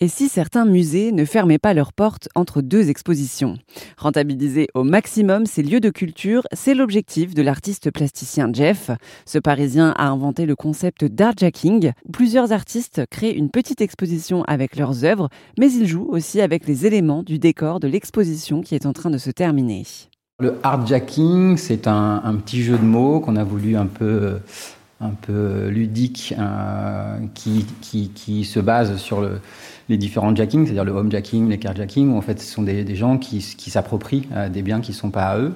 Et si certains musées ne fermaient pas leurs portes entre deux expositions? Rentabiliser au maximum ces lieux de culture, c'est l'objectif de l'artiste plasticien Jeff. Ce Parisien a inventé le concept d'artjacking, plusieurs artistes créent une petite exposition avec leurs œuvres, mais ils jouent aussi avec les éléments du décor de l'exposition qui est en train de se terminer. Le hardjacking, c'est un, un, petit jeu de mots qu'on a voulu un peu, un peu ludique, euh, qui, qui, qui, se base sur le, les différents jackings, c'est-à-dire le homejacking, les carjacking, où en fait ce sont des, des gens qui, qui s'approprient euh, des biens qui ne sont pas à eux.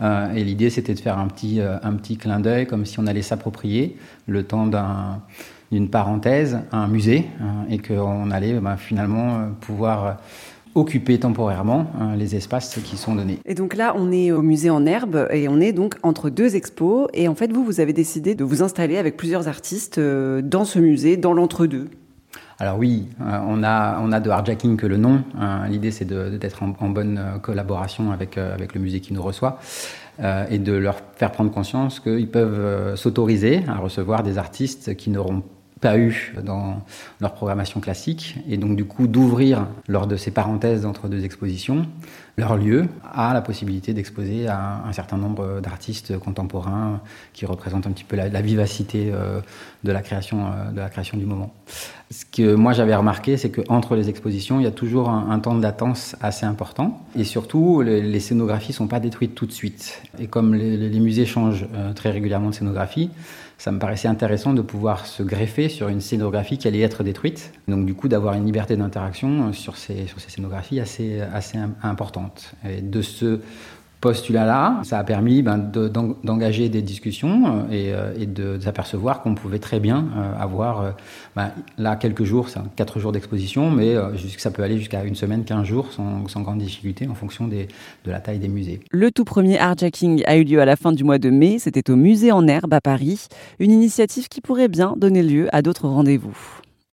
Euh, et l'idée c'était de faire un petit, euh, un petit clin d'œil, comme si on allait s'approprier le temps d'un d'une parenthèse, un musée, hein, et qu'on allait ben, finalement pouvoir occuper temporairement hein, les espaces qui sont donnés. Et donc là, on est au musée en herbe et on est donc entre deux expos. Et en fait, vous, vous avez décidé de vous installer avec plusieurs artistes euh, dans ce musée, dans l'entre-deux. Alors oui, euh, on a on a de hardjacking que le nom. Hein. L'idée c'est d'être en, en, bonne euh, collaboration avec avec le musée qui nous reçoit et de leur faire prendre conscience qu'ils peuvent s'autoriser à recevoir des artistes qui n'auront pas eu dans leur programmation classique, et donc du coup d'ouvrir lors de ces parenthèses entre deux expositions leur lieu à la possibilité d'exposer à un certain nombre d'artistes contemporains qui représentent un petit peu la, vivacité euh, de la création euh, de la création du moment. Ce que moi j'avais remarqué, c'est qu'entre les expositions, il y a toujours un, temps de latence assez important, et surtout les, scénographies sont pas détruites tout de suite. Et comme les, les musées changent euh, très régulièrement de scénographie, ça me paraissait intéressant de pouvoir se greffer sur une scénographie qui allait être détruite. Donc du coup d'avoir une liberté d'interaction sur ces, sur ces scénographies assez, assez importante. Et de ce postulat-là, ça a permis ben, d'engager des discussions euh, et, euh, de, s'apercevoir qu'on pouvait très bien euh, avoir ben, là quelques jours, quatre jours d'exposition, mais ça peut aller jusqu'à une semaine, quinze jours sans, sans, grande difficulté en fonction de la taille des musées. Le tout premier Artjacking a eu lieu à la fin du mois de mai, c'était au musée en herbe à Paris, une initiative qui pourrait bien donner lieu à d'autres rendez-vous.